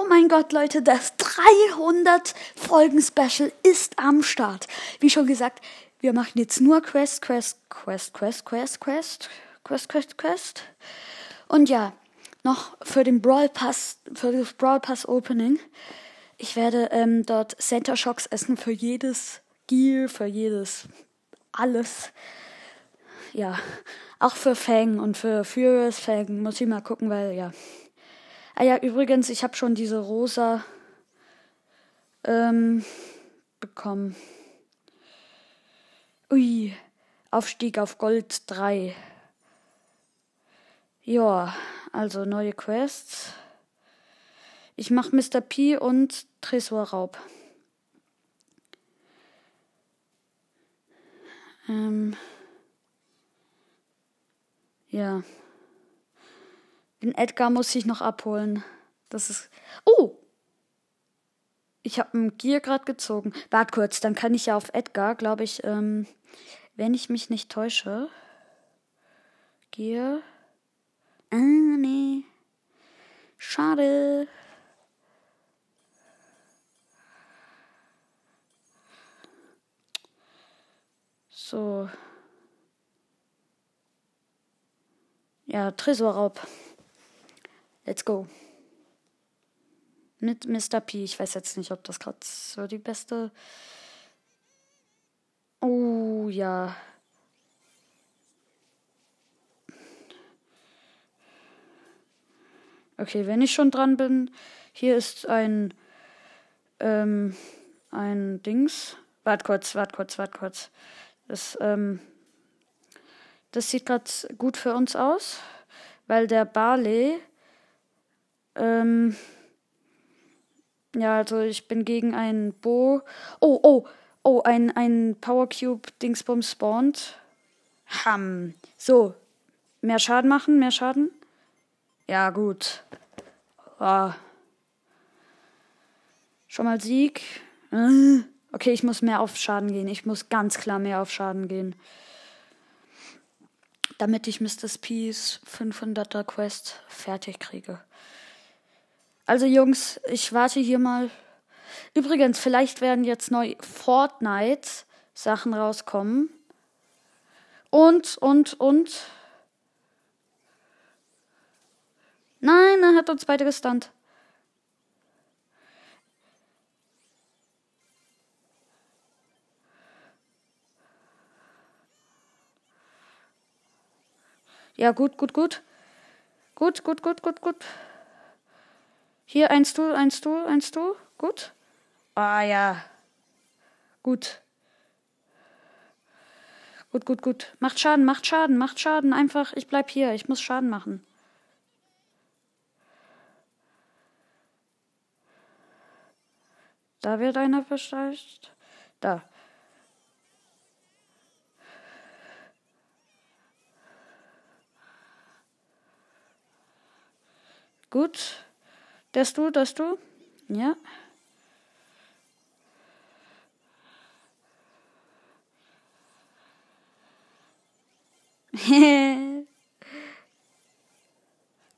Oh mein Gott, Leute, das 300 Folgen Special ist am Start. Wie schon gesagt, wir machen jetzt nur Quest, Quest, Quest, Quest, Quest, Quest, Quest, Quest, Quest. Und ja, noch für den Brawl Pass, für das Brawl Pass Opening. Ich werde ähm, dort Center Shocks essen für jedes Gear, für jedes alles. Ja, auch für Fang und für Furious Fang muss ich mal gucken, weil ja. Ah ja, übrigens, ich habe schon diese rosa ähm, bekommen. Ui, Aufstieg auf Gold 3. Ja, also neue Quests. Ich mache Mr. P und Tresorraub. Ähm. Ja. Den Edgar muss ich noch abholen. Das ist. Oh! Ich habe ein Gear gerade gezogen. Wart kurz, dann kann ich ja auf Edgar, glaube ich, ähm, wenn ich mich nicht täusche. Gear. Ah, nee. Schade. So. Ja, Tresorraub. Let's go. Mit Mr. P. Ich weiß jetzt nicht, ob das gerade so die beste. Oh ja. Okay, wenn ich schon dran bin, hier ist ein ähm, ein Dings. Wart kurz, wart kurz, wart kurz. Das ähm, das sieht gerade gut für uns aus, weil der Barley. Ähm, ja, also ich bin gegen ein Bo. Oh, oh, oh, ein, ein Power Cube Dingsbum spawnt. Ham. So. Mehr Schaden machen, mehr Schaden. Ja, gut. Oh. Schon mal Sieg. Äh. Okay, ich muss mehr auf Schaden gehen. Ich muss ganz klar mehr auf Schaden gehen damit ich Mr. Peace 500er Quest fertig kriege. Also Jungs, ich warte hier mal. Übrigens, vielleicht werden jetzt neu Fortnite Sachen rauskommen. Und, und, und. Nein, er hat uns beide gestunt. Ja, gut, gut, gut. Gut, gut, gut, gut, gut. Hier, eins du, eins du, eins du. Gut. Ah ja. Gut. Gut, gut, gut. Macht Schaden, macht Schaden, macht Schaden. Einfach, ich bleib hier. Ich muss Schaden machen. Da wird einer beschleicht. Da. Gut. Das du, das du. Ja.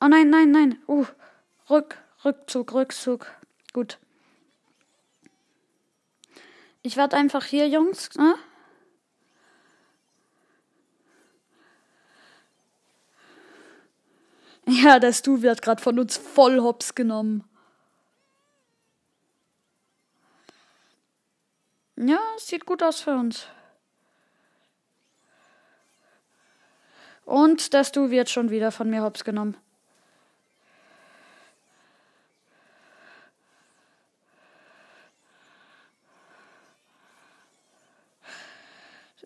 oh nein, nein, nein. Uh, Rück, Rückzug, Rückzug. Gut. Ich werde einfach hier, Jungs. Ne? Ja, der Stu wird gerade von uns voll hops genommen. Ja, sieht gut aus für uns. Und der Stu wird schon wieder von mir hops genommen.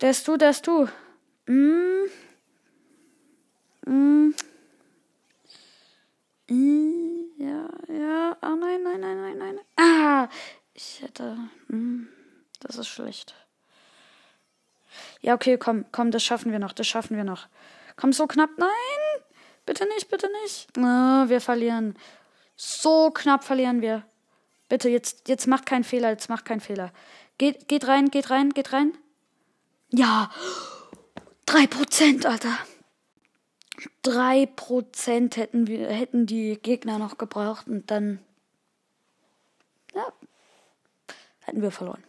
Der Stu, der Stu. Mm. Mm. Ja, ja. Oh nein, nein, nein, nein, nein. Ah, ich hätte. Hm, das ist schlecht. Ja, okay, komm, komm, das schaffen wir noch, das schaffen wir noch. Komm, so knapp. Nein! Bitte nicht, bitte nicht. Oh, wir verlieren. So knapp verlieren wir. Bitte, jetzt, jetzt macht keinen Fehler, jetzt macht keinen Fehler. Geht, geht rein, geht rein, geht rein. Ja. Drei Prozent, Alter. 3% hätten wir, hätten die Gegner noch gebraucht und dann Ja. Hätten wir verloren.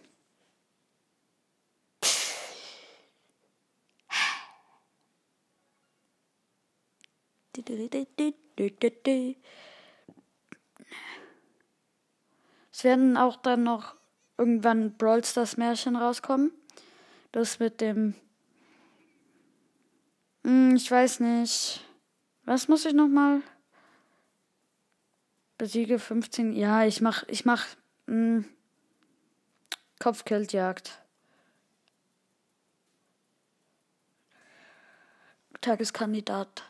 Es werden auch dann noch irgendwann Brawl Stars Märchen rauskommen. Das mit dem. Hm, ich weiß nicht. Was muss ich nochmal? Besiege 15. Ja, ich mach. Ich mach. Hm, Kopfgeldjagd. Tageskandidat.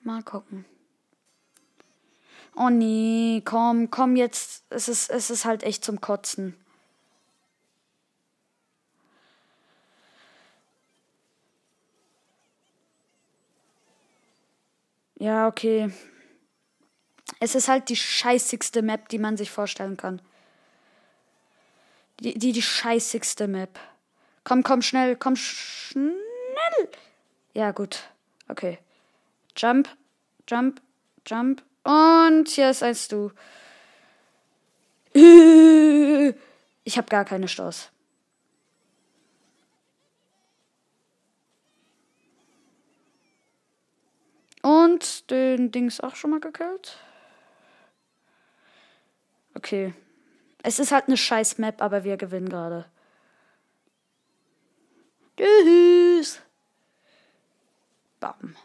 Mal gucken. Oh nee, komm, komm jetzt. Es ist, es ist halt echt zum Kotzen. Ja, okay. Es ist halt die scheißigste Map, die man sich vorstellen kann. Die, die, die scheißigste Map. Komm, komm, schnell, komm, schnell. Ja, gut. Okay. Jump, jump, jump. Und hier ist eins du. Ich hab gar keine Stoß. Und den Dings auch schon mal gekillt. Okay. Es ist halt eine scheiß Map, aber wir gewinnen gerade. Tschüss. Bam.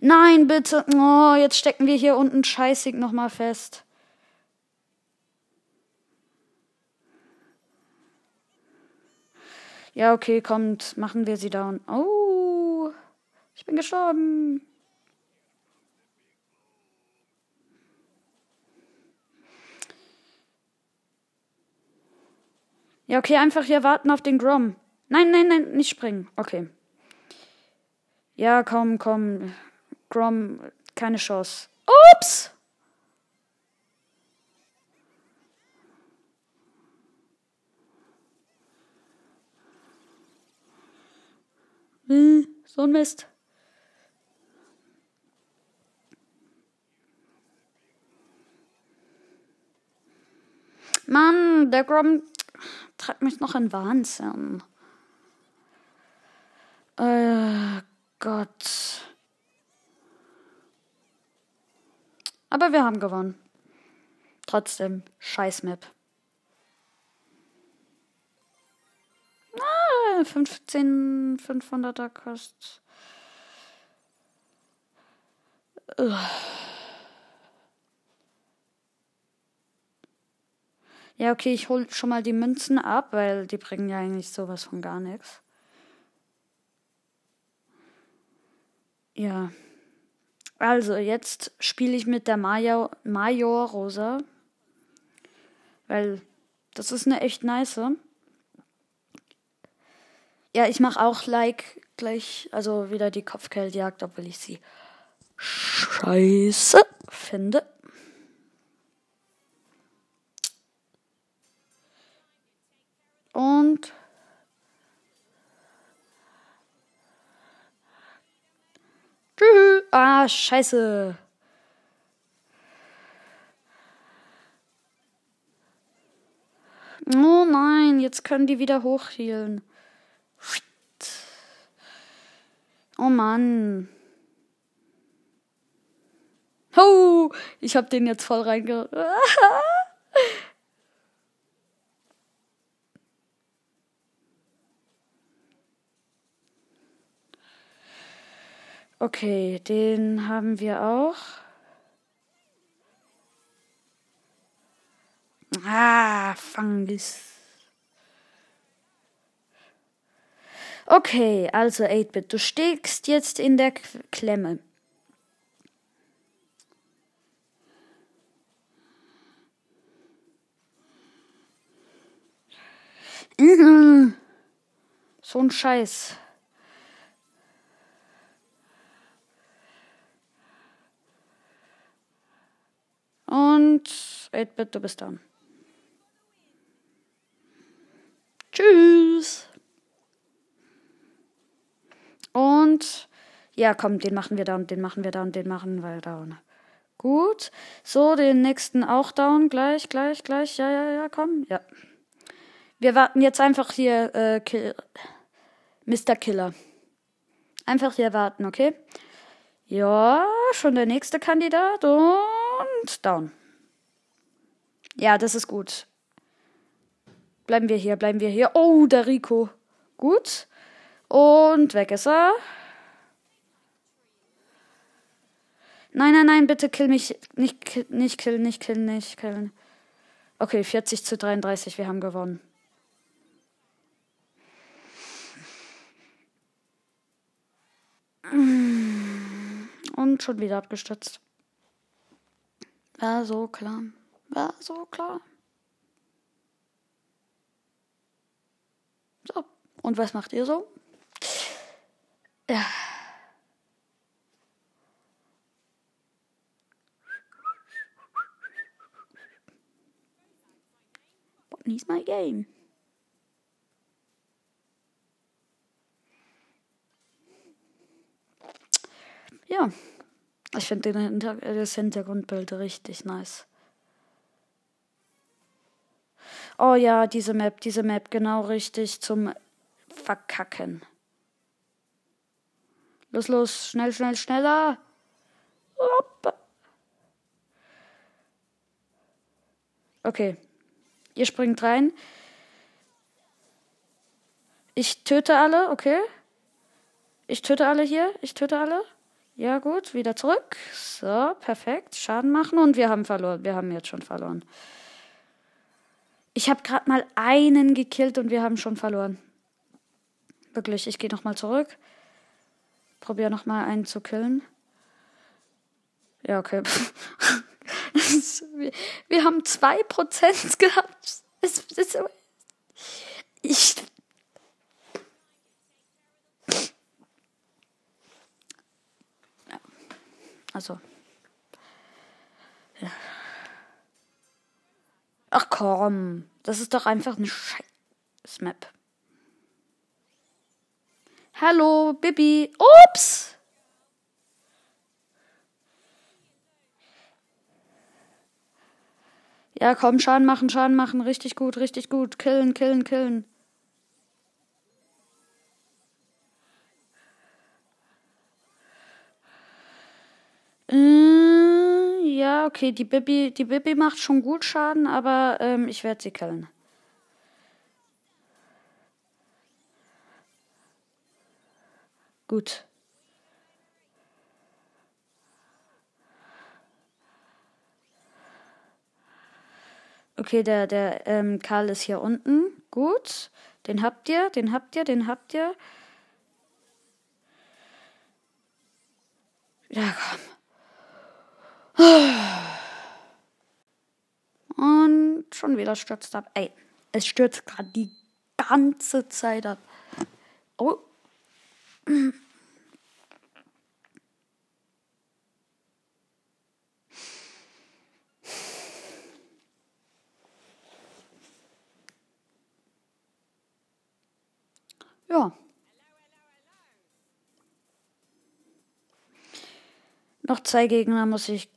Nein, bitte. Oh, jetzt stecken wir hier unten scheißig nochmal fest. Ja, okay, kommt. Machen wir sie down. Oh, ich bin gestorben. Ja, okay, einfach hier warten auf den Grom. Nein, nein, nein, nicht springen. Okay. Ja, komm, komm. Grom, keine Chance. Ups! Hm, so ein Mist. Mann, der Grom treibt mich noch in Wahnsinn. Äh, Gott. Aber wir haben gewonnen. Trotzdem, scheiß Map. Ah, 15 500er kostet. Ja, okay, ich hol schon mal die Münzen ab, weil die bringen ja eigentlich sowas von gar nichts. Ja. Also, jetzt spiele ich mit der Major, Major Rosa. Weil das ist eine echt nice. Ja, ich mache auch Like gleich, also wieder die Kopfgeldjagd, obwohl ich sie scheiße finde. Und Tschüss. Ah, scheiße. Oh nein, jetzt können die wieder hochhielen. Oh Mann. Oh, ich hab den jetzt voll reinge... Okay, den haben wir auch. Ah, Fungus. Okay, also 8-Bit, du steckst jetzt in der Klemme. Mhm. So ein Scheiß. Und 8-Bit, du bist dran. Tschüss. Und ja, komm, den machen wir und den machen wir und den machen wir da. Gut. So, den nächsten auch down. Gleich, gleich, gleich. Ja, ja, ja, komm. Ja. Wir warten jetzt einfach hier, äh, Kill Mr. Killer. Einfach hier warten, okay? Ja, schon der nächste Kandidat und down. Ja, das ist gut. Bleiben wir hier, bleiben wir hier. Oh, der Rico. Gut. Und weg ist er. Nein, nein, nein, bitte kill mich. Nicht, nicht killen, nicht killen, nicht killen. Okay, 40 zu 33, wir haben gewonnen. Und schon wieder abgestürzt. War so klar. War so klar. So. Und was macht ihr so? Ja. Botany's my game. Ja, ich finde das Hintergrundbild richtig nice. Oh ja, diese Map, diese Map, genau richtig zum Verkacken. Los, los, schnell, schnell, schneller. Okay. Ihr springt rein. Ich töte alle, okay. Ich töte alle hier. Ich töte alle. Ja, gut, wieder zurück. So, perfekt. Schaden machen und wir haben verloren. Wir haben jetzt schon verloren. Ich habe gerade mal einen gekillt und wir haben schon verloren. Wirklich, ich gehe nochmal zurück. Probiere nochmal einen zu killen. Ja, okay. wir, wir haben 2% gehabt. Es, es, ich. Also. Ja. Ach komm, das ist doch einfach eine scheiß Map. Hallo, Bibi. Ups! Ja, komm, Schaden machen, Schaden machen. Richtig gut, richtig gut. Killen, killen, killen. Äh ja, okay, die Bibi, die Bibi macht schon gut Schaden, aber ähm, ich werde sie killen. Gut. Okay, der, der ähm, Karl ist hier unten. Gut. Den habt ihr, den habt ihr, den habt ihr. Ja, komm. Und schon wieder stürzt ab. Ey, es stürzt gerade die ganze Zeit ab. Oh. Ja. Noch zwei Gegner muss ich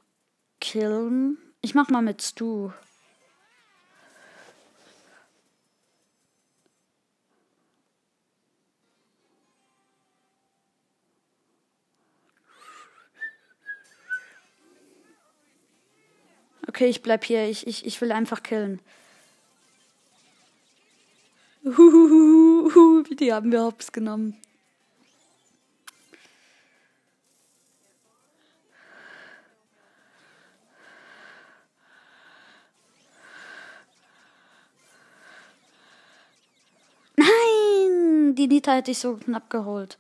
killen. Ich mach mal mit Stu. Okay, ich bleib hier. Ich, ich, ich will einfach killen. Uhuhuhu, die haben wir hops genommen. die Nita hätte ich so knapp geholt.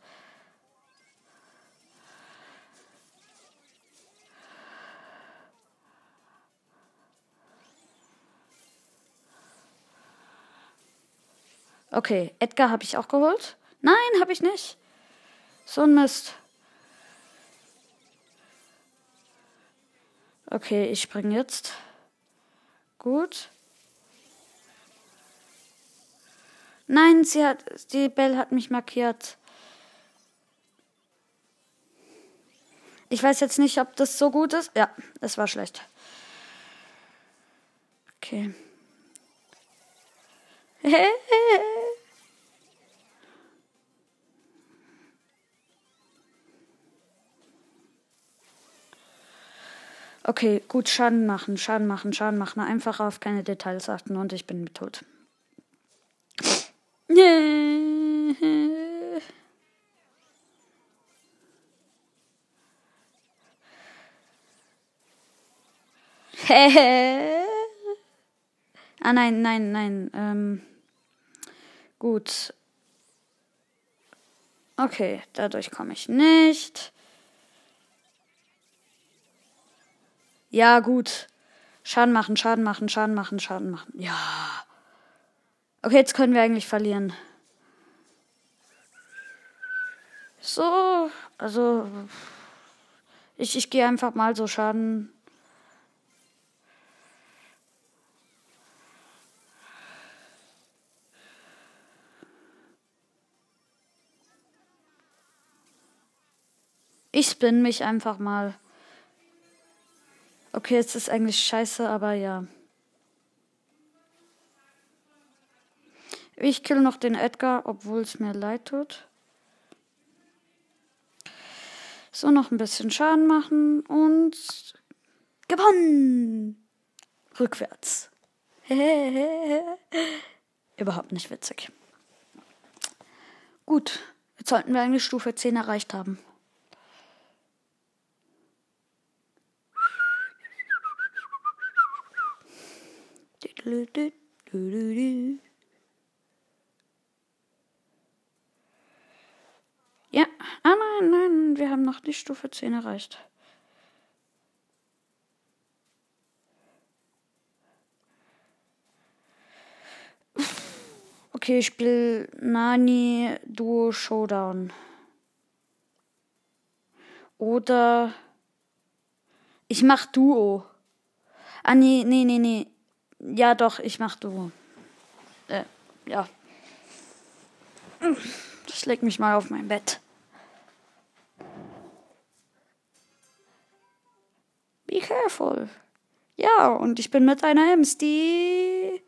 Okay, Edgar habe ich auch geholt. Nein, habe ich nicht. So ein Mist. Okay, ich springe jetzt. Gut. Nein, sie hat, die Belle hat mich markiert. Ich weiß jetzt nicht, ob das so gut ist. Ja, es war schlecht. Okay. Okay, gut, Schaden machen, Schaden machen, Schaden machen. Einfach auf keine Details achten und ich bin tot. ah nein, nein, nein. Ähm, gut. Okay, dadurch komme ich nicht. Ja, gut. Schaden machen, Schaden machen, Schaden machen, Schaden machen. Ja. Okay, jetzt können wir eigentlich verlieren. So, also ich, ich gehe einfach mal so Schaden. Ich spin mich einfach mal. Okay, es ist eigentlich scheiße, aber ja. Ich kill noch den Edgar, obwohl es mir leid tut. So, noch ein bisschen Schaden machen und gewonnen! Rückwärts. Überhaupt nicht witzig. Gut, jetzt sollten wir eigentlich Stufe 10 erreicht haben. Ja, ah nein, nein, wir haben noch die Stufe 10 erreicht. Okay, ich spiele Nani Duo Showdown. Oder ich mach Duo. Ah, nee, nee, nee, nee. Ja, doch, ich mach du. Äh, ja. Ich leg mich mal auf mein Bett. Be careful. Ja, und ich bin mit einer Ems, die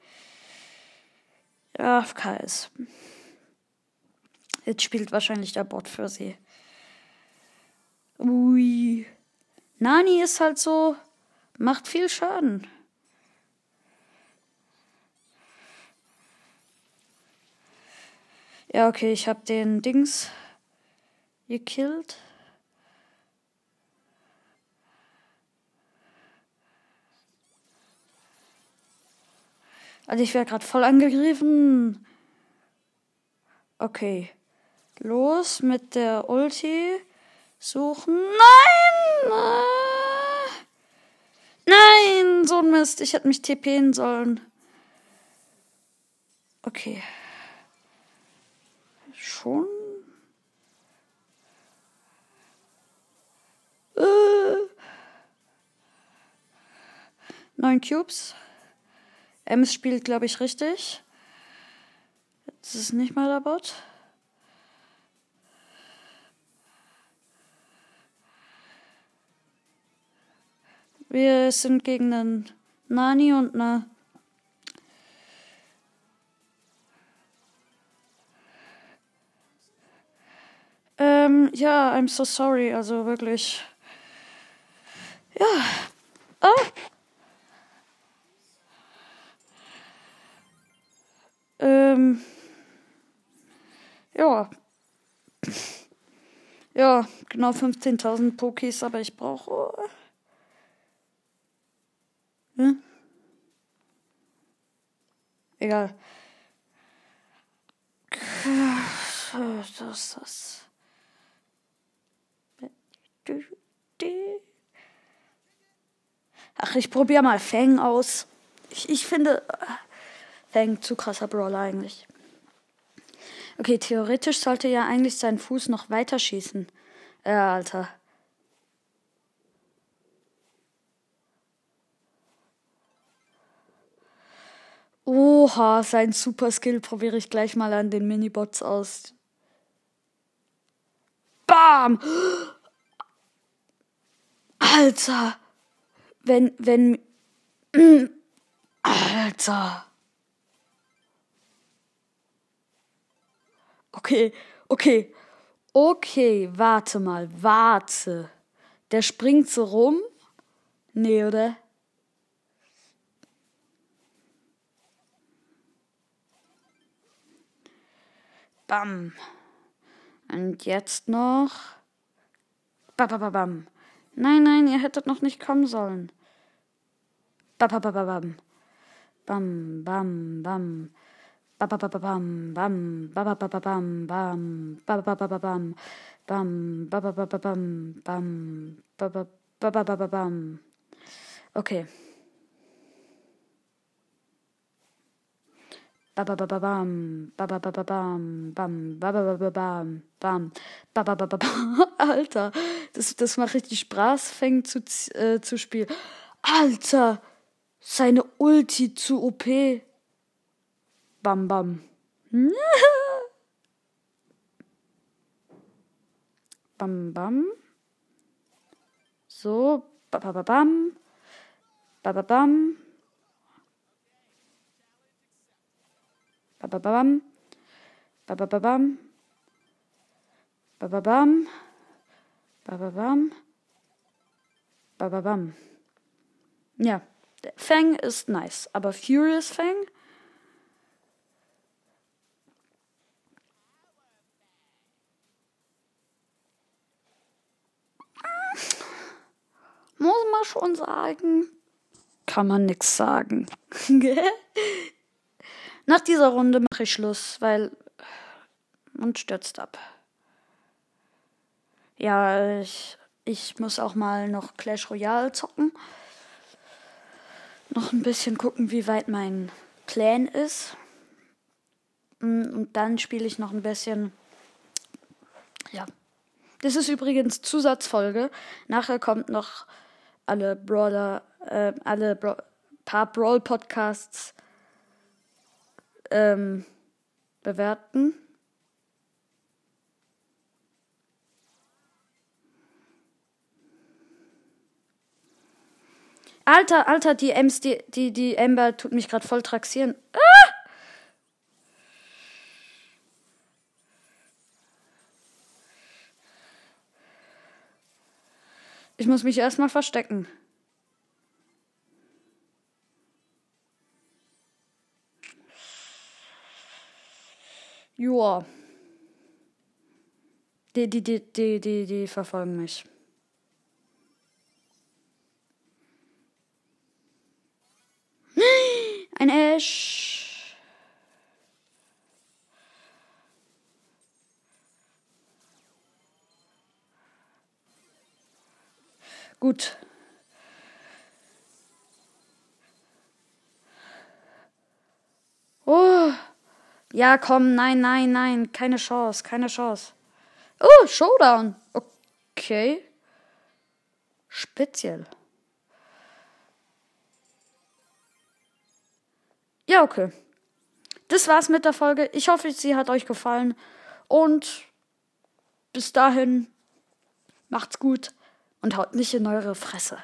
AFK ist. Jetzt spielt wahrscheinlich der Bot für sie. Ui. Nani ist halt so, macht viel Schaden. Ja, okay, ich habe den Dings gekillt. Also ich werde gerade voll angegriffen. Okay. Los mit der Ulti. Suchen. Nein! Nein! So ein Mist. Ich hätte mich TPen sollen. Okay schon. Äh. Neun Cubes. Ems spielt, glaube ich, richtig. Jetzt ist nicht mal der Bot. Wir sind gegen einen Nani und eine Ähm, ja, I'm so sorry, also wirklich. Ja. Oh. Ähm. Ja. Ja, genau 15.000 Pokis, aber ich brauche. Hm? Egal. Das, das. Ach, ich probiere mal Fang aus. Ich, ich finde Fang zu krasser Brawler eigentlich. Okay, theoretisch sollte ja eigentlich sein Fuß noch weiter schießen. Äh, Alter. Oha, sein Super Skill probiere ich gleich mal an den Minibots aus. Bam! Alter! Wenn, wenn. Alter! Okay, okay. Okay, warte mal, warte. Der springt so rum? Nee, oder? Bam. Und jetzt noch. Babababam. Nein, nein, ihr hättet noch nicht kommen sollen. Babababam. Bam, bam, bam. Babababam, bam, babababam, bam, babababam, bam, babababam, bam, babababam. Okay. Babababam, babababam, bam, babababam, bam, babababam. Alter, das, das macht richtig Spaß, fängt zu, äh, zu spielen. Alter, seine Ulti zu OP. Bam, bam. bam, bam. So, babababam, bababam. Bababam. Bababam. Bababam. Bababam. Bababam. Ja, Fang ist nice, aber Furious Fang? Muss man schon sagen. Kann man nix sagen. Nach dieser Runde mache ich Schluss, weil und stürzt ab. Ja, ich, ich muss auch mal noch Clash Royale zocken. Noch ein bisschen gucken, wie weit mein Clan ist. Mm, und dann spiele ich noch ein bisschen. Ja. Das ist übrigens Zusatzfolge. Nachher kommt noch alle Brawler, äh, alle Bra paar Brawl-Podcasts ähm, bewerten. Alter, Alter, die Ems, die, die, die Ember tut mich gerade voll traxieren. Ah! Ich muss mich erstmal verstecken. Joa. Die, die, die, die, die, die verfolgen mich. Ein Ash. Gut. Oh. Ja, komm, nein, nein, nein, keine Chance, keine Chance. Oh, Showdown. Okay. Speziell. Ja, okay. Das war's mit der Folge. Ich hoffe, sie hat euch gefallen. Und bis dahin, macht's gut und haut nicht in eure Fresse.